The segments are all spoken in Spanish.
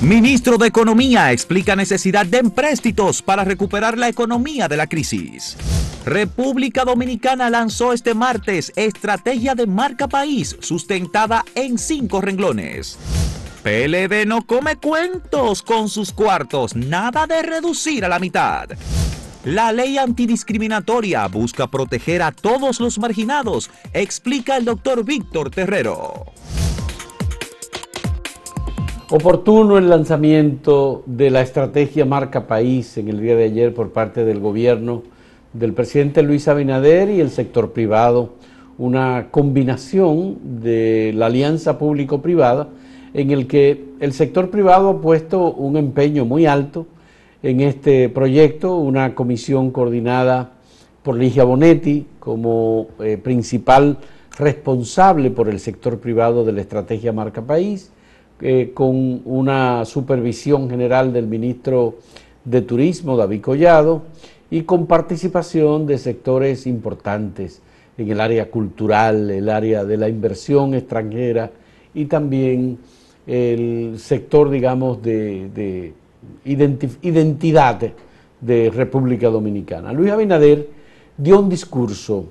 Ministro de Economía explica necesidad de empréstitos para recuperar la economía de la crisis. República Dominicana lanzó este martes estrategia de marca país sustentada en cinco renglones. PLD no come cuentos con sus cuartos, nada de reducir a la mitad. La ley antidiscriminatoria busca proteger a todos los marginados, explica el doctor Víctor Terrero. Oportuno el lanzamiento de la estrategia Marca País en el día de ayer por parte del gobierno del presidente Luis Abinader y el sector privado, una combinación de la alianza público-privada en el que el sector privado ha puesto un empeño muy alto en este proyecto, una comisión coordinada por Ligia Bonetti como eh, principal responsable por el sector privado de la estrategia Marca País, eh, con una supervisión general del ministro de Turismo, David Collado, y con participación de sectores importantes en el área cultural, el área de la inversión extranjera y también el sector, digamos, de, identidad de República Dominicana. Luis Abinader dio un discurso,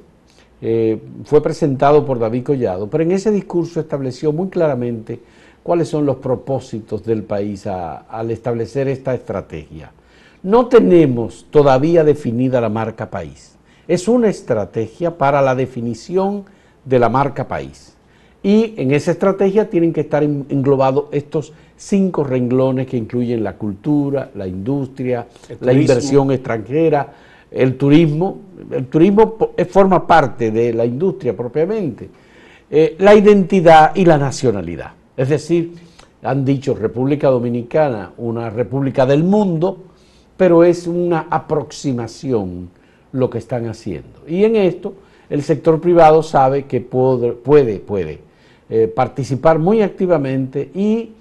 eh, fue presentado por David Collado, pero en ese discurso estableció muy claramente cuáles son los propósitos del país al establecer esta estrategia. No tenemos todavía definida la marca país. Es una estrategia para la definición de la marca país. Y en esa estrategia tienen que estar englobados estos cinco renglones que incluyen la cultura, la industria, la inversión extranjera, el turismo. El turismo forma parte de la industria propiamente. Eh, la identidad y la nacionalidad. Es decir, han dicho República Dominicana, una república del mundo, pero es una aproximación lo que están haciendo. Y en esto el sector privado sabe que puede, puede, eh, participar muy activamente y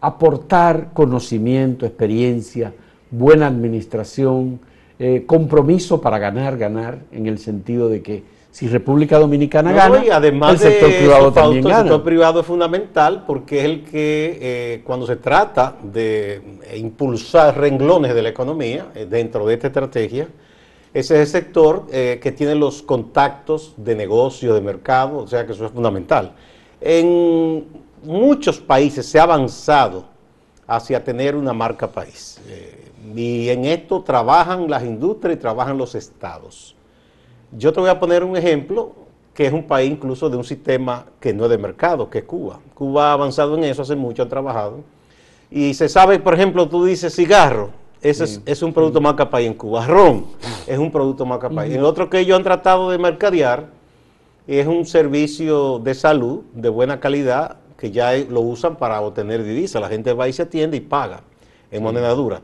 aportar conocimiento, experiencia, buena administración, eh, compromiso para ganar, ganar, en el sentido de que si República Dominicana gana, además el sector privado también gana. El sector privado es fundamental porque es el que eh, cuando se trata de impulsar renglones de la economía eh, dentro de esta estrategia, ese es el sector eh, que tiene los contactos de negocio, de mercado, o sea que eso es fundamental. En muchos países se ha avanzado hacia tener una marca país. y en esto trabajan las industrias y trabajan los estados. Yo te voy a poner un ejemplo que es un país incluso de un sistema que no es de mercado, que es Cuba. Cuba ha avanzado en eso, hace mucho ha trabajado. Y se sabe, por ejemplo, tú dices cigarro, ese es, un producto marca país en Cuba. Ron es un producto marca país. El otro que ellos han tratado de mercadear es un servicio de salud de buena calidad que ya lo usan para obtener divisas. La gente va y se atiende y paga en moneda dura.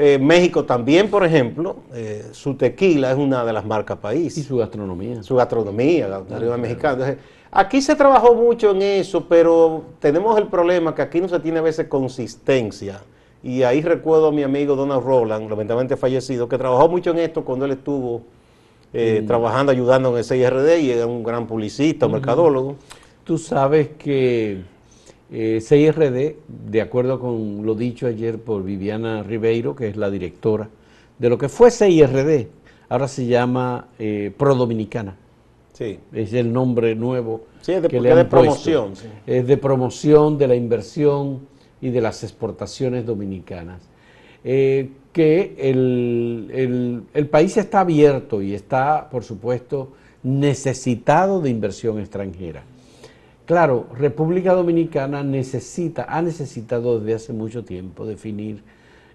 Eh, México también, por ejemplo, eh, su tequila es una de las marcas país. Y su gastronomía. Su gastronomía, la gastronomía mexicana. aquí se trabajó mucho en eso, pero tenemos el problema que aquí no se tiene a veces consistencia. Y ahí recuerdo a mi amigo Donald Roland, lamentablemente fallecido, que trabajó mucho en esto cuando él estuvo eh, mm. trabajando, ayudando en el CIRD y era un gran publicista, un mercadólogo. Tú sabes que eh, CIRD, de acuerdo con lo dicho ayer por Viviana Ribeiro, que es la directora de lo que fue CIRD, ahora se llama eh, Pro Dominicana. Sí. Es el nombre nuevo sí, es de, que le de promoción. Es de promoción de la inversión y de las exportaciones dominicanas. Eh, que el, el país está abierto y está, por supuesto, necesitado de inversión extranjera. Claro, República Dominicana necesita, ha necesitado desde hace mucho tiempo definir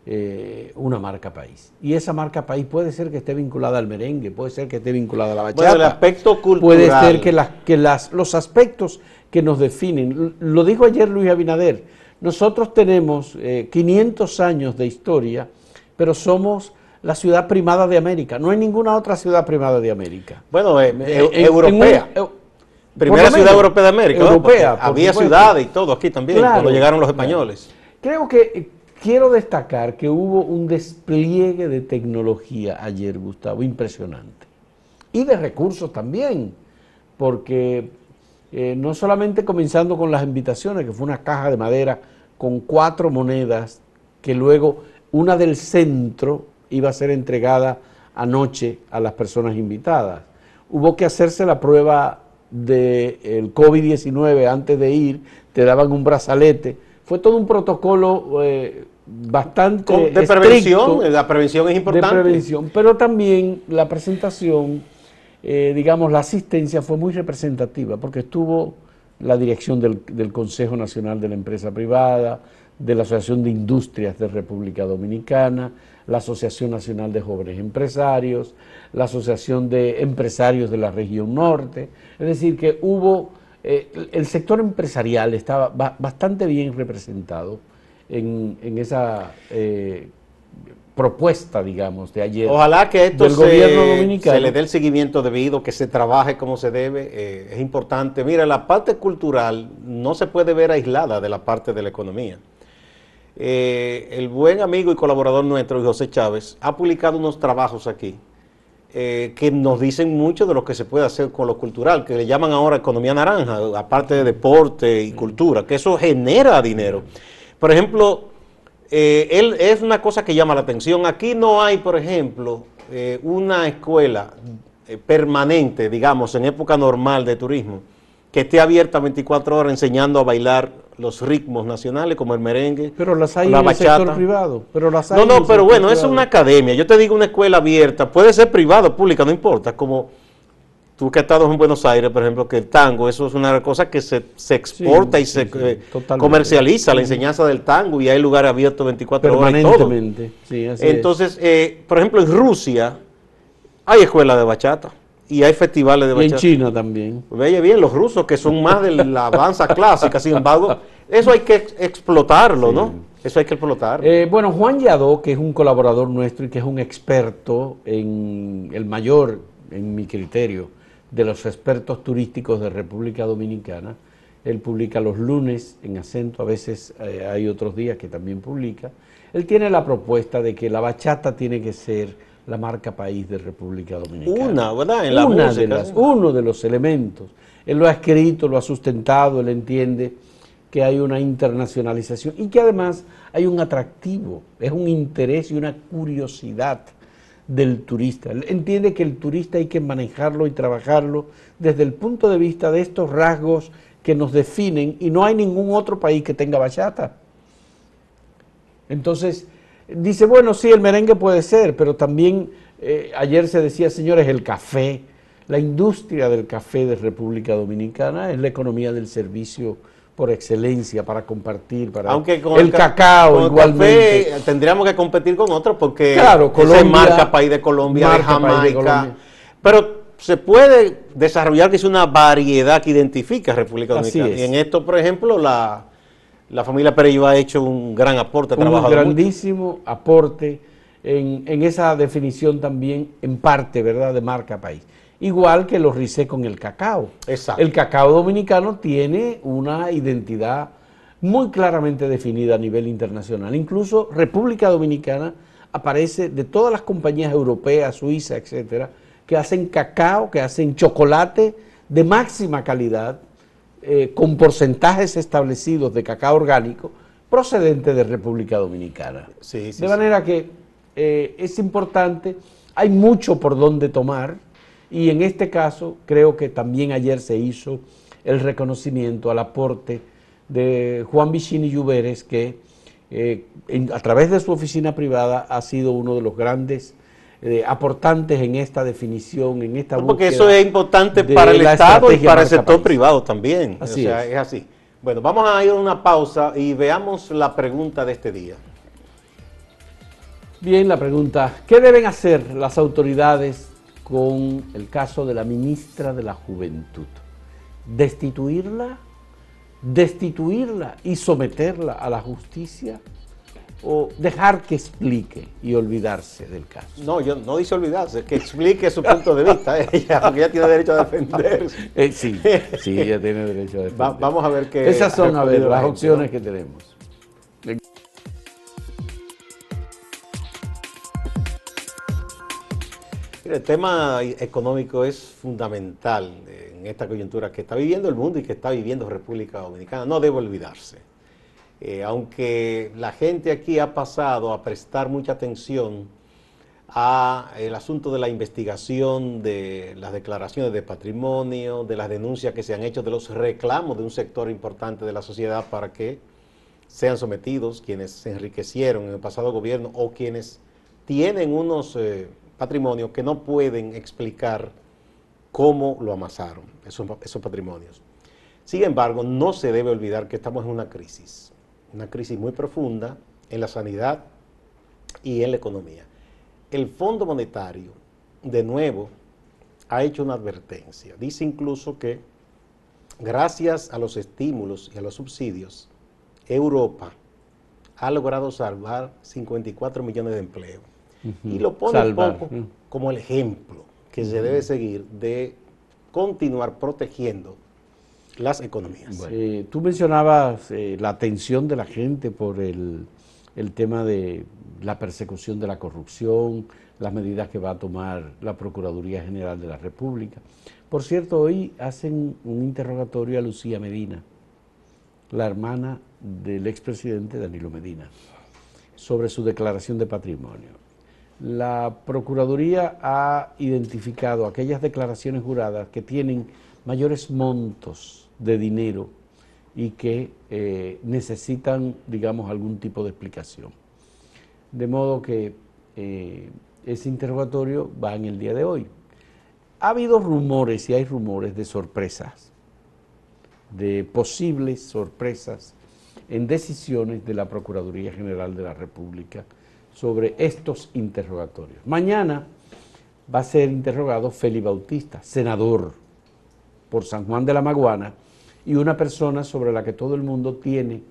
eh, una marca país. Y esa marca país puede ser que esté vinculada al merengue, puede ser que esté vinculada a la bachata. Bueno, el aspecto cultural. Puede ser que, las, que las, los aspectos que nos definen, lo dijo ayer Luis Abinader, nosotros tenemos 500 eh, años de historia, pero somos la ciudad primada de América. No hay ninguna otra ciudad primada de América. Bueno, eh, europea. Primera ciudad europea de América. Europea, había ciudades y todo aquí también, cuando llegaron los españoles. Creo que eh, quiero destacar que hubo un despliegue de tecnología ayer, Gustavo, impresionante. Y de recursos también, porque eh, no solamente comenzando con las invitaciones, que fue una caja de madera con cuatro monedas que luego una del centro iba a ser entregada anoche a las personas invitadas. Hubo que hacerse la prueba del COVID-19 antes de ir, te daban un brazalete. Fue todo un protocolo eh, bastante de prevención, la prevención es importante. De prevención, pero también la presentación, eh, digamos, la asistencia fue muy representativa porque estuvo la dirección del, del, Consejo Nacional de la Empresa Privada, de la Asociación de Industrias de República Dominicana, la Asociación Nacional de Jóvenes Empresarios, la Asociación de Empresarios de la Región Norte, es decir, que hubo, eh, el sector empresarial estaba bastante bien representado en, esa eh, propuesta, digamos, de ayer. Ojalá que esto del se, gobierno dominicano. se le dé el seguimiento debido, que se trabaje como se debe, eh, es importante. Mira, la parte cultural no se puede ver aislada de la parte de la economía. El buen amigo y colaborador nuestro, José Chávez, ha publicado unos trabajos aquí eh, que nos dicen mucho de lo que se puede hacer con lo cultural, que le llaman ahora economía naranja, aparte de deporte y cultura, que eso genera dinero. Por ejemplo, eh, él, es una cosa que llama la atención. Aquí no hay, por ejemplo, eh, una escuela permanente, digamos, en época normal de turismo, que esté abierta 24 horas enseñando a bailar los ritmos nacionales como el merengue, pero las hay la en bachata. el sector privado, pero las No, no, pero bueno, eso es una academia. Yo te digo una escuela abierta, puede ser privada, pública, no importa, como tú que has estado en Buenos Aires, por ejemplo, que el tango, eso es una cosa que se, exporta y se eh, comercializa, la enseñanza del tango, y hay lugares abiertos 24 horas y todo. Entonces, eh, por ejemplo, en Rusia hay escuelas de bachata y hay festivales de bachata. Y en China también. Veye bien, los rusos que son más de la danza clásica, sin embargo, eso hay que explotarlo, ¿no? Eso hay que explotar. Eh, bueno, Juan Yadó, que es un colaborador nuestro y que es un experto en el mayor, en mi criterio, de los expertos turísticos de República Dominicana, él publica los lunes en acento, a veces eh, hay otros días que también publica. Él tiene la propuesta de que la bachata tiene que ser la marca país de República Dominicana. Una, ¿verdad? En la música. uno de los elementos. Él lo ha escrito, lo ha sustentado, él entiende que hay una internacionalización y que además hay un atractivo, es un interés y una curiosidad del turista. Él entiende que el turista hay que manejarlo y trabajarlo desde el punto de vista de estos rasgos que nos definen y no hay ningún otro país que tenga bachata. Entonces, Dice, bueno, sí, el merengue puede ser, pero también eh, ayer se decía, señores, el café, la industria del café de República Dominicana es la economía del servicio por excelencia para compartir, para Aunque con el, cacao igualmente. Café, tendríamos que competir con otros porque claro, Colombia, marca país de Colombia, de Jamaica. Pero se puede desarrollar que es una variedad que identifica a República Dominicana. Y en esto, por ejemplo, la la familia Pérez ha hecho un gran aporte, un grandísimo aporte en, esa definición también, en parte, ¿verdad?, de marca país. Igual que los RICE con el cacao. Exacto. El cacao dominicano tiene una identidad muy claramente definida a nivel internacional. Incluso República Dominicana aparece de todas las compañías europeas, Suiza, etcétera, que hacen cacao, que hacen chocolate de máxima calidad, eh, con porcentajes establecidos de cacao orgánico procedente de República Dominicana. de manera que eh, es importante, hay mucho por donde tomar y en este caso creo que también ayer se hizo el reconocimiento al aporte de Juan Vicini Lluveres, que eh, a través de su oficina privada ha sido uno de los grandes eh, aportantes en esta definición, en esta Porque eso es importante para el Estado y para el sector privado también. Así es. es así. Bueno, vamos a ir a una pausa y veamos la pregunta de este día. Bien, la pregunta, ¿qué deben hacer las autoridades con el caso de la ministra de la Juventud? ¿Destituirla? ¿Destituirla y someterla a la justicia? O dejar que explique y olvidarse del caso? No, yo no dice olvidarse, que explique su punto de vista ella, porque ella tiene derecho a defenderse. Eh, sí, sí, ella tiene derecho a defenderse. vamos a ver qué. Esas son, a ver, las opciones que tenemos. el tema económico es fundamental en esta coyuntura que está viviendo el mundo y que está viviendo República Dominicana. No debe olvidarse Eh, aunque la gente aquí ha pasado a prestar mucha atención a el asunto de la investigación de las declaraciones de patrimonio, de las denuncias que se han hecho, de los reclamos de un sector importante de la sociedad para que sean sometidos quienes se enriquecieron en el pasado gobierno o quienes tienen unos eh, patrimonios que no pueden explicar cómo lo amasaron, esos, esos patrimonios. Sin embargo, no se debe olvidar que estamos en una crisis, una crisis muy profunda en la sanidad y en la economía el Fondo Monetario, de nuevo, ha hecho una advertencia. Dice incluso que gracias a los estímulos y a los subsidios, Europa ha logrado salvar 54 millones de empleos. Y lo pone un poco como el ejemplo que se debe seguir de continuar protegiendo las economías. Eh, tú mencionabas eh, la atención de la gente por el tema de la persecución de la corrupción, las medidas que va a tomar la Procuraduría General de la República. Por cierto, hoy hacen un interrogatorio a Lucía Medina, la hermana del expresidente Danilo Medina, sobre su declaración de patrimonio. La Procuraduría ha identificado aquellas declaraciones juradas que tienen mayores montos de dinero y que eh, necesitan, digamos, algún tipo de explicación. De modo que eh, ese interrogatorio va en el día de hoy. Ha habido rumores y hay rumores de sorpresas, de posibles sorpresas en decisiones de la Procuraduría General de la República sobre estos interrogatorios. Mañana va a ser interrogado Félix Bautista, senador por San Juan de la Maguana, y una persona sobre la que todo el mundo tiene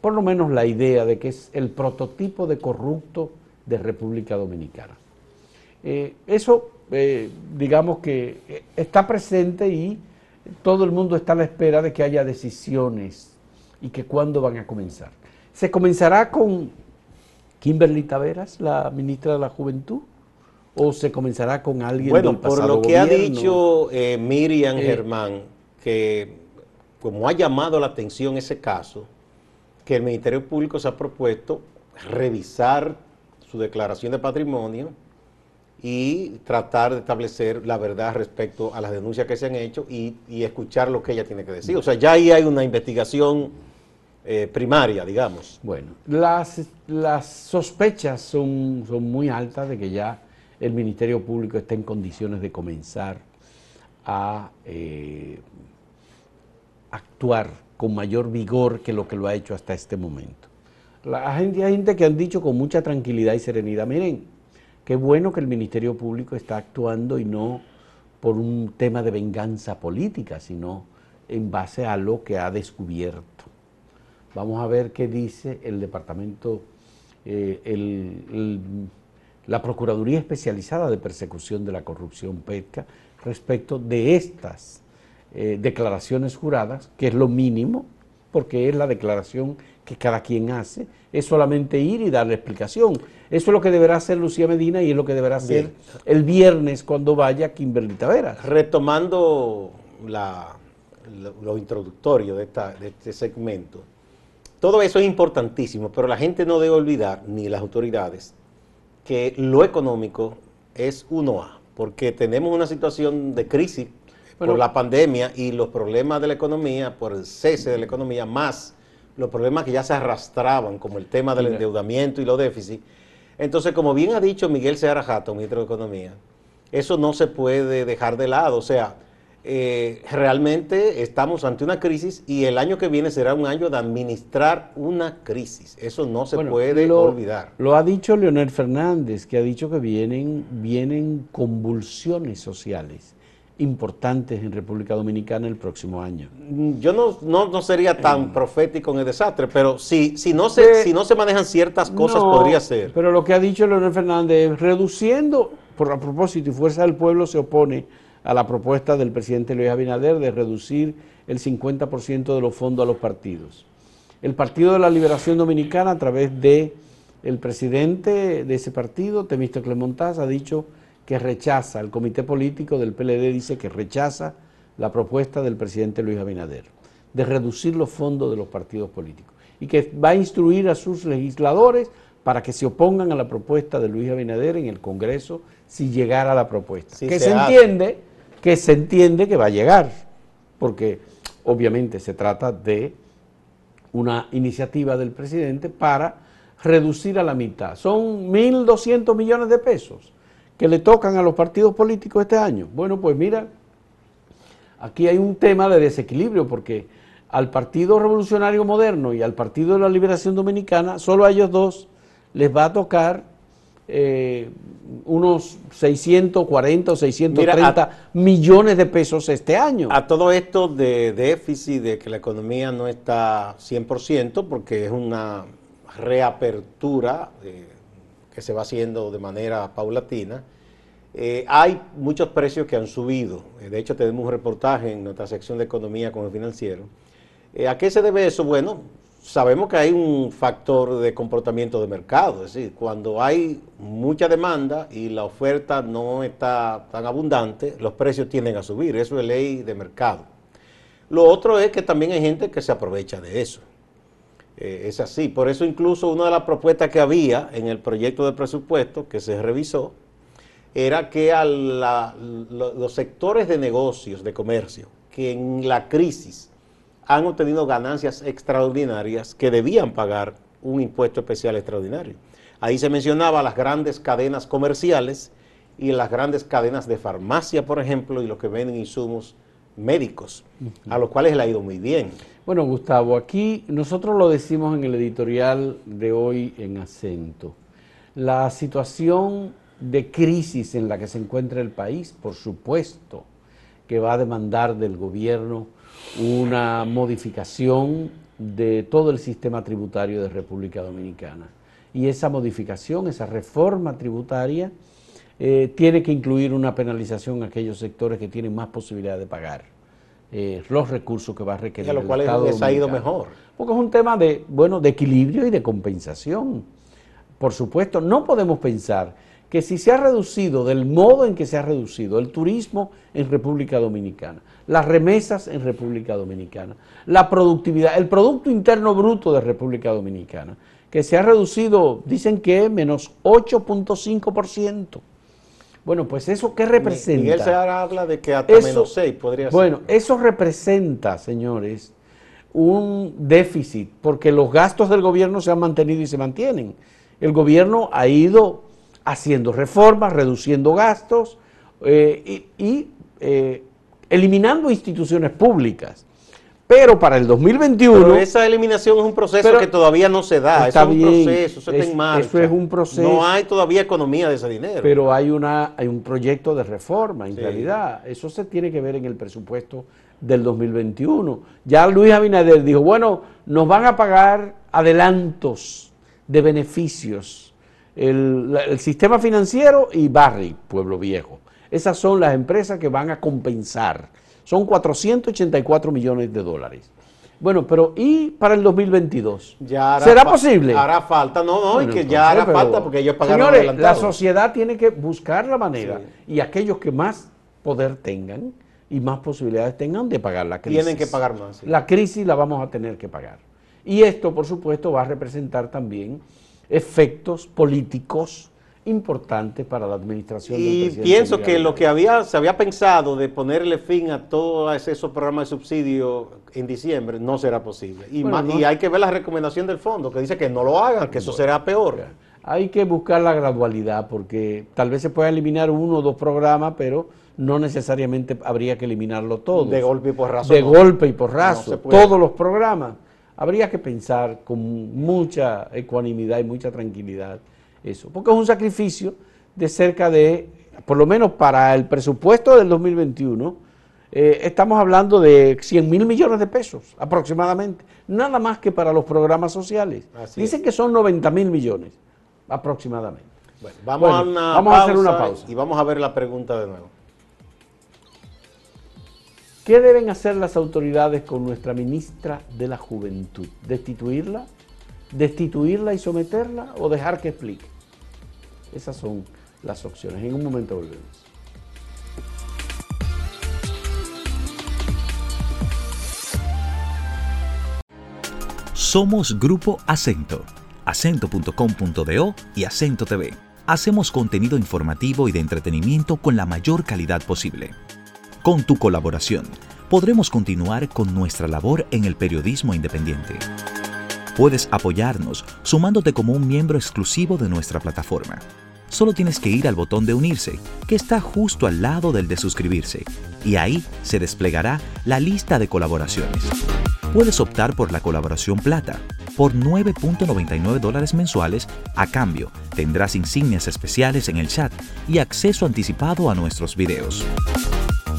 por lo menos la idea de que es el prototipo de corrupto de República Dominicana. Eh, eso, eh, digamos que eh, está presente y todo el mundo está a la espera de que haya decisiones y que cuándo van a comenzar. ¿Se comenzará con Kimberly Taveras, la ministra de la Juventud? ¿O se comenzará con alguien bueno, del pasado por lo que ha dicho Miriam Germán, que como ha llamado la atención ese caso, que el Ministerio Público se ha propuesto revisar su declaración de patrimonio y tratar de establecer la verdad respecto a las denuncias que se han hecho y, escuchar lo que ella tiene que decir. O sea, ya ahí hay una investigación eh, primaria, digamos. Bueno, las, las sospechas son, son muy altas de que ya el Ministerio Público está en condiciones de comenzar a eh, actuar con mayor vigor que lo que lo ha hecho hasta este momento. La gente, hay gente que han dicho con mucha tranquilidad y serenidad, miren, qué bueno que el Ministerio Público está actuando y no por un tema de venganza política, sino en base a lo que ha descubierto. Vamos a ver qué dice el departamento, eh, la Procuraduría Especializada de Persecución de la Corrupción PETCA respecto de estas eh, declaraciones juradas, que es lo mínimo, porque es la declaración que cada quien hace, es solamente ir y darle explicación. Eso es lo que deberá hacer Lucía Medina y es lo que deberá hacer el viernes cuando vaya Kimberly Taveras. Retomando lo, introductorio de, de este segmento, todo eso es importantísimo, pero la gente no debe olvidar, ni las autoridades, que lo económico es 1A, porque tenemos una situación de crisis por la pandemia y los problemas de la economía, por el cese de la economía, más los problemas que ya se arrastraban, como el tema del endeudamiento y los déficits. Entonces, como bien ha dicho Miguel Seara Jato, ministro de Economía, eso no se puede dejar de lado. O sea, eh, realmente estamos ante una crisis y el año que viene será un año de administrar una crisis. Eso no se puede olvidar. Lo ha dicho Leonel Fernández, que ha dicho que vienen, vienen convulsiones sociales importantes en República Dominicana el próximo año. Mm, yo no, no, sería tan eh. profético en el desastre, pero si, si, no, se, si no se manejan ciertas cosas, podría ser. Pero lo que ha dicho Leonel Fernández, reduciendo, por a propósito, y Fuerza del Pueblo se opone a la propuesta del presidente Luis Abinader de reducir el 50% de los fondos a los partidos. El Partido de la Liberación Dominicana, a través de el presidente de ese partido, Temístocle Clemontaz, ha dicho que rechaza, el comité político del PLD dice que rechaza la propuesta del presidente Luis Abinader de reducir los fondos de los partidos políticos. y que va a instruir a sus legisladores para que se opongan a la propuesta de Luis Abinader en el Congreso si llegara la propuesta. que se, entiende, que se entiende que va a llegar, porque obviamente se trata de una iniciativa del presidente para reducir a la mitad. Son 1.200 millones de pesos que le tocan a los partidos políticos este año. Bueno, pues mira, aquí hay un tema de desequilibrio porque al Partido Revolucionario Moderno y al Partido de la Liberación Dominicana, solo a ellos dos les va a tocar eh, unos 640 o 630 millones de pesos este año. A todo esto de déficit, de que la economía no está 100%, porque es una reapertura eh, que se va haciendo de manera paulatina, eh, hay muchos precios que han subido. De hecho, tenemos un reportaje en nuestra sección de economía con el financiero eh, ¿A qué se debe eso? Bueno, sabemos que hay un factor de comportamiento de mercado, es decir, cuando hay mucha demanda y la oferta no está tan abundante, los precios tienden a subir, eso es ley de mercado. Lo otro es que también hay gente que se aprovecha de eso. Eh, es así, por eso incluso una de las propuestas que había en el proyecto de presupuesto que se revisó era que a los sectores de negocios, de comercio, que en la crisis han obtenido ganancias extraordinarias que debían pagar un impuesto especial extraordinario. Ahí se mencionaba las grandes cadenas comerciales y las grandes cadenas de farmacia, por ejemplo, y los que venden insumos médicos, a los cuales le ha ido muy bien. Bueno, Gustavo, aquí nosotros lo decimos en el editorial de hoy en acento. La situación de crisis en la que se encuentra el país, por supuesto, que va a demandar del gobierno una modificación de todo el sistema tributario de República Dominicana. Y esa modificación, esa reforma tributaria, eh, tiene que incluir una penalización a aquellos sectores que tienen más posibilidad de pagar eh, los recursos que va a requerir. Y a lo cual les ha ido mejor. Porque es un tema de, bueno, de equilibrio y de compensación. Por supuesto, no podemos pensar que si se ha reducido del modo en que se ha reducido el turismo en República Dominicana, las remesas en República Dominicana, la productividad, el Producto Interno Bruto de República Dominicana, que se ha reducido, dicen que menos 8.5%. Bueno, pues eso qué representa. Miguel se habla de que hasta menos 6 podría ser. Bueno, eso representa, señores, un déficit, porque los gastos del gobierno se han mantenido y se mantienen. El gobierno ha ido haciendo reformas, reduciendo gastos eh, y, eh, eliminando instituciones públicas. Pero para el 2021... Pero esa eliminación es un proceso que todavía no se da, es un proceso, eso está en marcha. Eso es un proceso. No hay todavía economía de ese dinero. Pero hay, una, hay un proyecto de reforma, en realidad. Eso se tiene que ver en el presupuesto del 2021. Ya Luis Abinader dijo, bueno, nos van a pagar adelantos de beneficios el, sistema financiero y Barry, Pueblo Viejo. Esas son las empresas que van a compensar. Son 484 millones de dólares. Bueno, pero ¿y para el 2022? Ya ¿Será posible? Hará falta, no, no, y que ya hará falta porque ellos pagaron Señores, la sociedad tiene que buscar la manera y aquellos que más poder tengan y más posibilidades tengan de pagar la crisis. Tienen que pagar más. La crisis la vamos a tener que pagar. Y esto, por supuesto, va a representar también efectos políticos importantes para la administración y pienso que lo que había se había pensado de ponerle fin a todos esos programas de subsidio en diciembre no será posible. Y, y hay que ver la recomendación del fondo que dice que no lo hagan que eso será peor. Hay que buscar la gradualidad porque tal vez se pueda eliminar uno o dos programas pero no necesariamente habría que eliminarlo todo. De golpe y porrazo de golpe y porrazo. todos los programas habría que pensar con mucha ecuanimidad y mucha tranquilidad eso, porque es un sacrificio de cerca de, por lo menos para el presupuesto del 2021, eh, estamos hablando de 100 mil millones de pesos aproximadamente, nada más que para los programas sociales. Dicen que son 90 mil millones aproximadamente. vamos, a, vamos a hacer una pausa y vamos a ver la pregunta de nuevo. ¿Qué deben hacer las autoridades con nuestra ministra de la Juventud? ¿Destituirla? ¿Destituirla y someterla o dejar que explique? Esas son las opciones. En un momento volvemos. Somos Grupo Acento, acento.com.do y Acento TV. Hacemos contenido informativo y de entretenimiento con la mayor calidad posible. Con tu colaboración, podremos continuar con nuestra labor en el periodismo independiente. Puedes apoyarnos sumándote como un miembro exclusivo de nuestra plataforma. Solo tienes que ir al botón de unirse, que está justo al lado del de suscribirse, y ahí se desplegará la lista de colaboraciones. Puedes optar por la colaboración plata. Por 9.99 dólares mensuales, a cambio, tendrás insignias especiales en el chat y acceso anticipado a nuestros videos.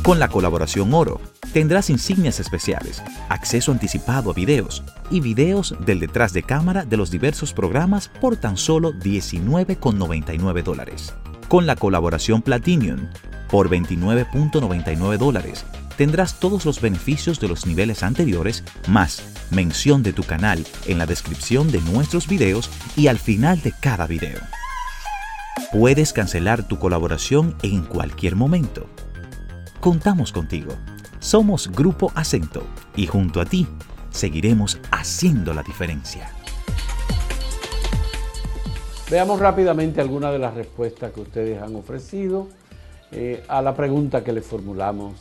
Con la colaboración oro, tendrás insignias especiales, acceso anticipado a videos y videos del detrás de cámara de los diversos programas por tan solo 19,99 dólares. Con la colaboración Platinum, por 29,99 dólares, tendrás todos los beneficios de los niveles anteriores, más mención de tu canal en la descripción de nuestros videos y al final de cada video. Puedes cancelar tu colaboración en cualquier momento. Contamos contigo. Somos Grupo Acento y junto a ti seguiremos haciendo la diferencia. Veamos rápidamente algunas de las respuestas que ustedes han ofrecido eh, a la pregunta que les formulamos.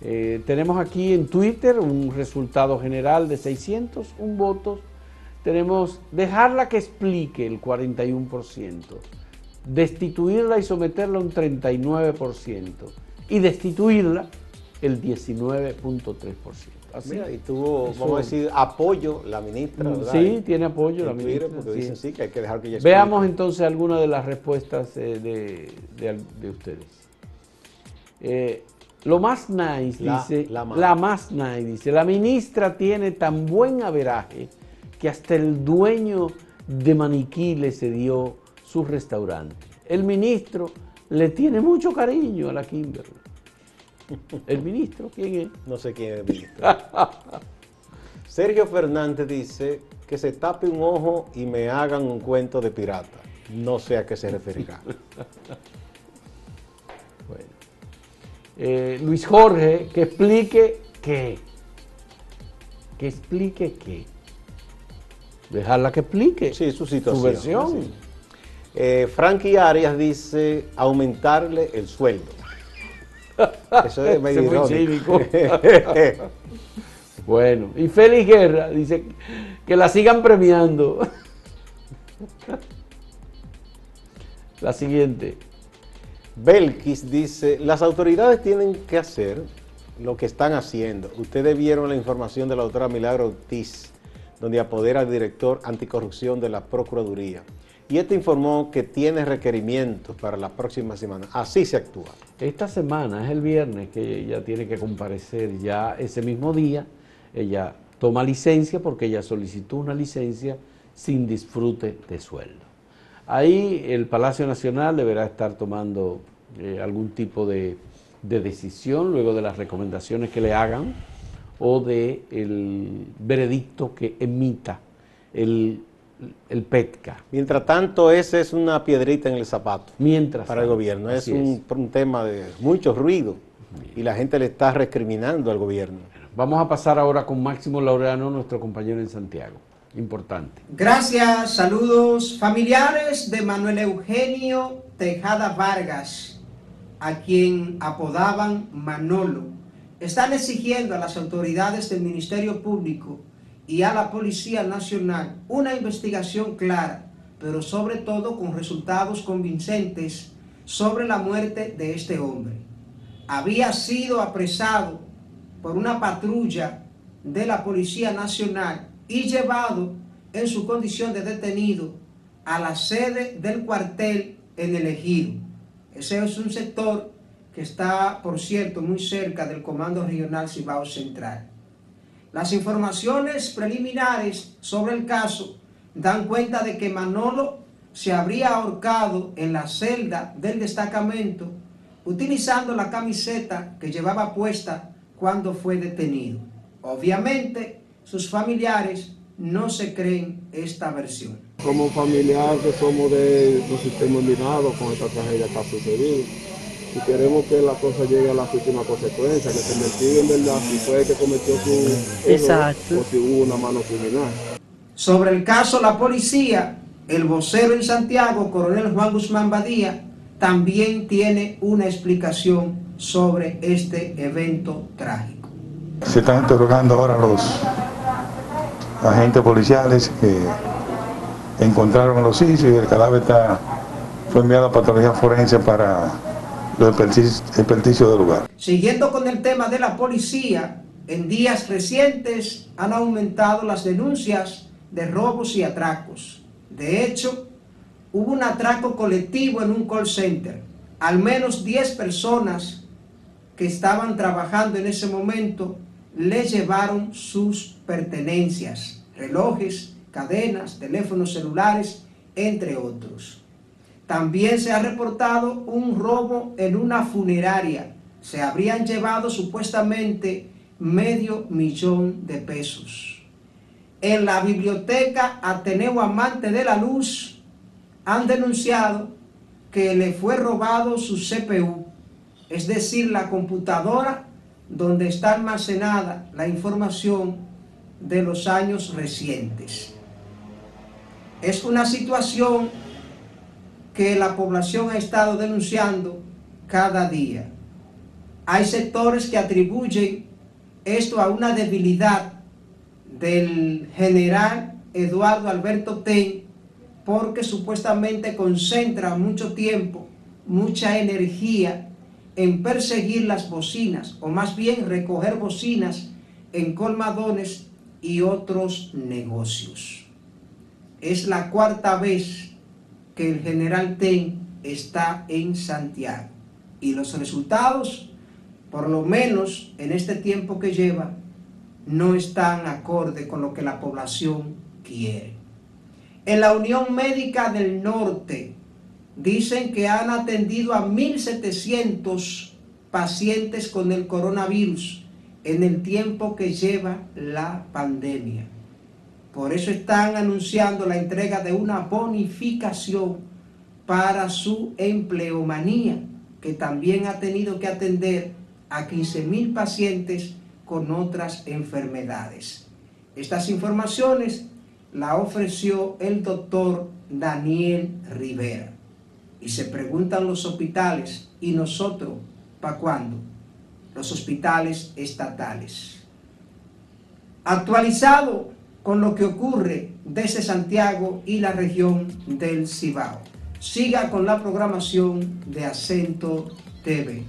Eh, tenemos aquí en Twitter un resultado general de 601 votos. Tenemos dejarla que explique el 41%, destituirla y someterla un 39% y destituirla el 19.3%. Así. Mira, y tuvo, vamos a decir, apoyo la ministra. ¿verdad? Sí, tiene apoyo la ministra. Porque dicen sí que hay que dejar que ella Veamos entonces algunas de las respuestas eh, de, de, ustedes. Eh, lo más nice, dice, la más. la más nice, dice, la ministra tiene tan buen averaje que hasta el dueño de Maniquí le cedió su restaurante. El ministro le tiene mucho cariño a la Kimberly. ¿El ministro? ¿Quién es? No sé quién es el ministro. Sergio Fernández dice que se tape un ojo y me hagan un cuento de pirata. No sé a qué se referirá. bueno. Eh, Luis Jorge, que explique qué. Que explique qué. Dejarla que explique. Sí, su situación. Su versión. Eh, Frankie Arias dice aumentarle el sueldo. Eso es medio cínico. bueno, y Félix Guerra dice que la sigan premiando. la siguiente. Belkis dice, las autoridades tienen que hacer lo que están haciendo. Ustedes vieron la información de la doctora Milagro Ortiz, donde apodera al director anticorrupción de la Procuraduría y este informó que tiene requerimientos para la próxima semana. Así se actúa. Esta semana es el viernes que ella tiene que comparecer. Ya ese mismo día ella toma licencia porque ella solicitó una licencia sin disfrute de sueldo. Ahí el Palacio Nacional deberá estar tomando eh, algún tipo de, de, decisión luego de las recomendaciones que le hagan o de veredicto que emita el el PETCA. Mientras tanto, esa es una piedrita en el zapato Mientras para el gobierno. Es un, tema de mucho ruido y la gente le está recriminando al gobierno. Vamos a pasar ahora con Máximo Laureano, nuestro compañero en Santiago. Importante. Gracias, saludos familiares de Manuel Eugenio Tejada Vargas, a quien apodaban Manolo. Están exigiendo a las autoridades del Ministerio Público y a la Policía Nacional una investigación clara, pero sobre todo con resultados convincentes sobre la muerte de este hombre. Había sido apresado por una patrulla de la Policía Nacional y llevado en su condición de detenido a la sede del cuartel en el Ejido. Ese es un sector que está, por cierto, muy cerca del Comando Regional Cibao Central. Las informaciones preliminares sobre el caso dan cuenta de que Manolo se habría ahorcado en la celda del destacamento utilizando la camiseta que llevaba puesta cuando fue detenido. Obviamente, sus familiares no se creen esta versión. Como familiar que somos de los sistemas minados con esta tragedia que ha sucedido, y queremos que la cosa llegue a la última consecuencia, que se investigue en verdad si fue que cometió su Exacto. o si hubo una mano criminal. Sobre el caso La Policía, el vocero en Santiago, coronel Juan Guzmán Badía, también tiene una explicación sobre este evento trágico. Se están interrogando ahora los agentes policiales que encontraron los sitios y el cadáver está, fue enviado a patología forense para los experticios del lugar. Siguiendo con el tema de la policía, en días recientes han aumentado las denuncias de robos y atracos. De hecho, hubo un atraco colectivo en un call center. Al menos 10 personas que estaban trabajando en ese momento le llevaron sus pertenencias, relojes, cadenas, teléfonos celulares, entre otros. También se ha reportado un robo en una funeraria. Se habrían llevado supuestamente medio millón de pesos. En la biblioteca Ateneo Amante de la Luz han denunciado que le fue robado su CPU, es decir, la computadora donde está almacenada la información de los años recientes. Es una situación que la población ha estado denunciando cada día. Hay sectores que atribuyen esto a una debilidad del general Eduardo Alberto Ten porque supuestamente concentra mucho tiempo, mucha energía en perseguir las bocinas, o más bien recoger bocinas en colmadones y otros negocios. Es la cuarta vez que el general Ten está en Santiago. Y los resultados, por lo menos en este tiempo que lleva, no están acorde con lo que la población quiere. En la Unión Médica del Norte dicen que han atendido a 1.700 pacientes con el coronavirus en el tiempo que lleva la pandemia. Por eso están anunciando la entrega de una bonificación para su empleomanía, que también ha tenido que atender a 15 mil pacientes con otras enfermedades. Estas informaciones la ofreció el doctor Daniel Rivera. Y se preguntan los hospitales, ¿y nosotros para cuándo? Los hospitales estatales. Actualizado con lo que ocurre desde Santiago y la región del Cibao. Siga con la programación de Acento TV.